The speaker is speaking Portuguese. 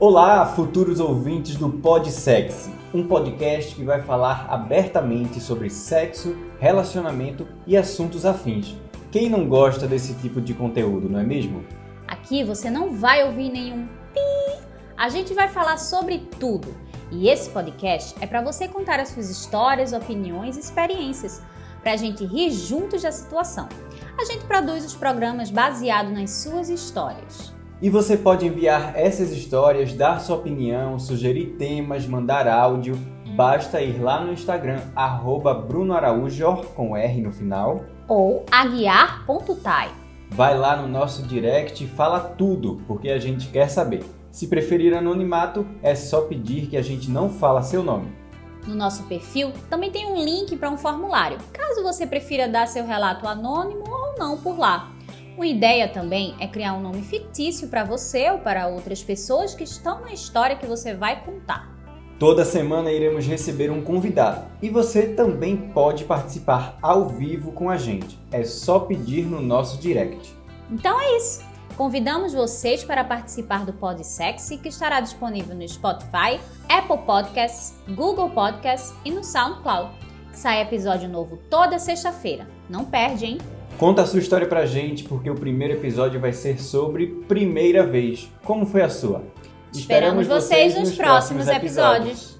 Olá, futuros ouvintes do Pod Sexy, um podcast que vai falar abertamente sobre sexo, relacionamento e assuntos afins. Quem não gosta desse tipo de conteúdo, não é mesmo? Aqui você não vai ouvir nenhum pi. A gente vai falar sobre tudo. E esse podcast é para você contar as suas histórias, opiniões e experiências, para a gente rir juntos da situação. A gente produz os programas baseado nas suas histórias. E você pode enviar essas histórias, dar sua opinião, sugerir temas, mandar áudio. Basta ir lá no Instagram, arroba Bruno Araújo, com R no final. Ou aguiar.tai. Vai lá no nosso direct e fala tudo, porque a gente quer saber. Se preferir anonimato, é só pedir que a gente não fala seu nome. No nosso perfil também tem um link para um formulário, caso você prefira dar seu relato anônimo ou não por lá. Uma ideia também é criar um nome fictício para você ou para outras pessoas que estão na história que você vai contar. Toda semana iremos receber um convidado e você também pode participar ao vivo com a gente. É só pedir no nosso direct. Então é isso. Convidamos vocês para participar do Pod Sexy, que estará disponível no Spotify, Apple Podcasts, Google Podcasts e no SoundCloud. Sai episódio novo toda sexta-feira. Não perde, hein? Conta a sua história pra gente, porque o primeiro episódio vai ser sobre primeira vez. Como foi a sua? Esperamos, Esperamos vocês nos próximos episódios. episódios.